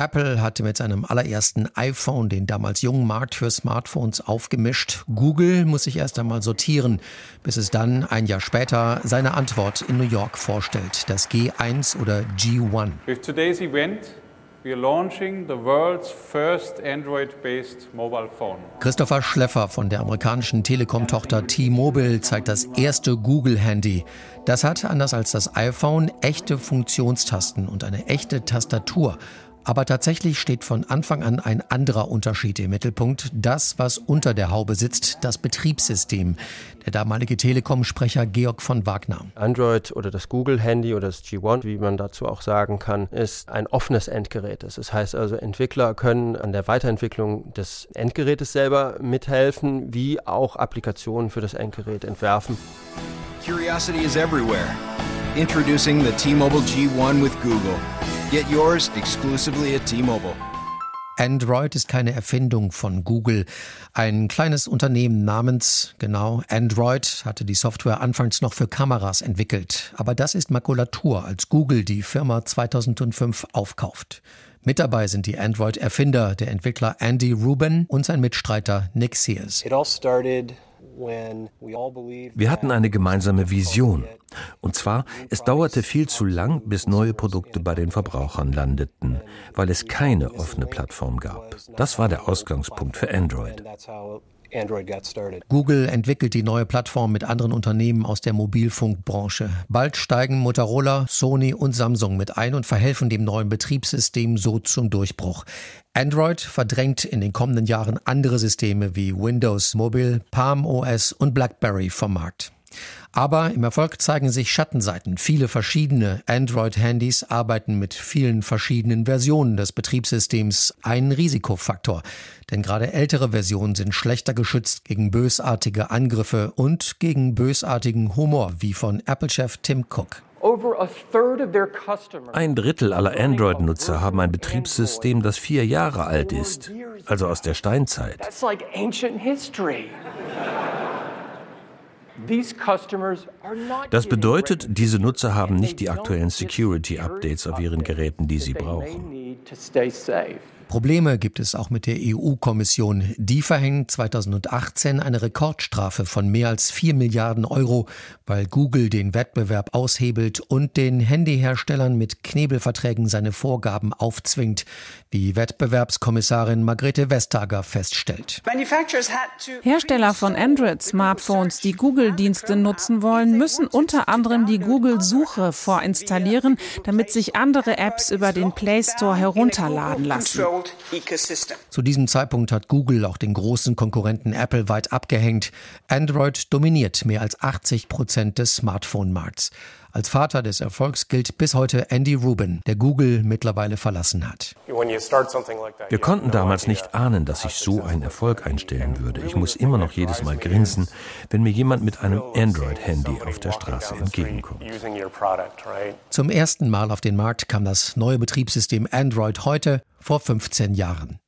Apple hatte mit seinem allerersten iPhone den damals jungen Markt für Smartphones aufgemischt. Google muss sich erst einmal sortieren, bis es dann ein Jahr später seine Antwort in New York vorstellt, das G1 oder G1. With today's event, we are launching the world's first Android-based mobile phone. Christopher Schleffer von der amerikanischen Telekom-Tochter T-Mobile zeigt das erste Google-Handy. Das hat, anders als das iPhone, echte Funktionstasten und eine echte Tastatur. Aber tatsächlich steht von Anfang an ein anderer Unterschied im Mittelpunkt. Das, was unter der Haube sitzt, das Betriebssystem. Der damalige Telekom-Sprecher Georg von Wagner. Android oder das Google-Handy oder das G1, wie man dazu auch sagen kann, ist ein offenes Endgerät. Das heißt also, Entwickler können an der Weiterentwicklung des Endgerätes selber mithelfen, wie auch Applikationen für das Endgerät entwerfen. Curiosity is everywhere. Introducing the T-Mobile G1 with Google. Get yours exclusively at T-Mobile. Android ist keine Erfindung von Google. Ein kleines Unternehmen namens, genau, Android hatte die Software anfangs noch für Kameras entwickelt. Aber das ist Makulatur, als Google die Firma 2005 aufkauft. Mit dabei sind die Android-Erfinder, der Entwickler Andy Rubin und sein Mitstreiter Nick Sears. It all started wir hatten eine gemeinsame Vision. Und zwar, es dauerte viel zu lang, bis neue Produkte bei den Verbrauchern landeten, weil es keine offene Plattform gab. Das war der Ausgangspunkt für Android. Google entwickelt die neue Plattform mit anderen Unternehmen aus der Mobilfunkbranche. Bald steigen Motorola, Sony und Samsung mit ein und verhelfen dem neuen Betriebssystem so zum Durchbruch. Android verdrängt in den kommenden Jahren andere Systeme wie Windows Mobile, Palm OS und BlackBerry vom Markt. Aber im Erfolg zeigen sich Schattenseiten. Viele verschiedene Android-Handys arbeiten mit vielen verschiedenen Versionen des Betriebssystems. Ein Risikofaktor. Denn gerade ältere Versionen sind schlechter geschützt gegen bösartige Angriffe und gegen bösartigen Humor, wie von Apple-Chef Tim Cook. Ein Drittel aller Android-Nutzer haben ein Betriebssystem, das vier Jahre alt ist, also aus der Steinzeit. Das bedeutet, diese Nutzer haben nicht die aktuellen Security-Updates auf ihren Geräten, die sie brauchen. Probleme gibt es auch mit der EU-Kommission. Die verhängt 2018 eine Rekordstrafe von mehr als 4 Milliarden Euro, weil Google den Wettbewerb aushebelt und den Handyherstellern mit Knebelverträgen seine Vorgaben aufzwingt, wie Wettbewerbskommissarin Margrethe Vestager feststellt. Hersteller von Android-Smartphones, die Google-Dienste nutzen wollen, müssen unter anderem die Google-Suche vorinstallieren, damit sich andere Apps über den Play Store herunterladen lassen. Zu diesem Zeitpunkt hat Google auch den großen Konkurrenten Apple weit abgehängt. Android dominiert mehr als 80 Prozent des Smartphone-Markts. Als Vater des Erfolgs gilt bis heute Andy Rubin, der Google mittlerweile verlassen hat. Wir konnten damals nicht ahnen, dass sich so ein Erfolg einstellen würde. Ich muss immer noch jedes Mal grinsen, wenn mir jemand mit einem Android-Handy auf der Straße entgegenkommt. Zum ersten Mal auf den Markt kam das neue Betriebssystem Android heute vor 15 Jahren.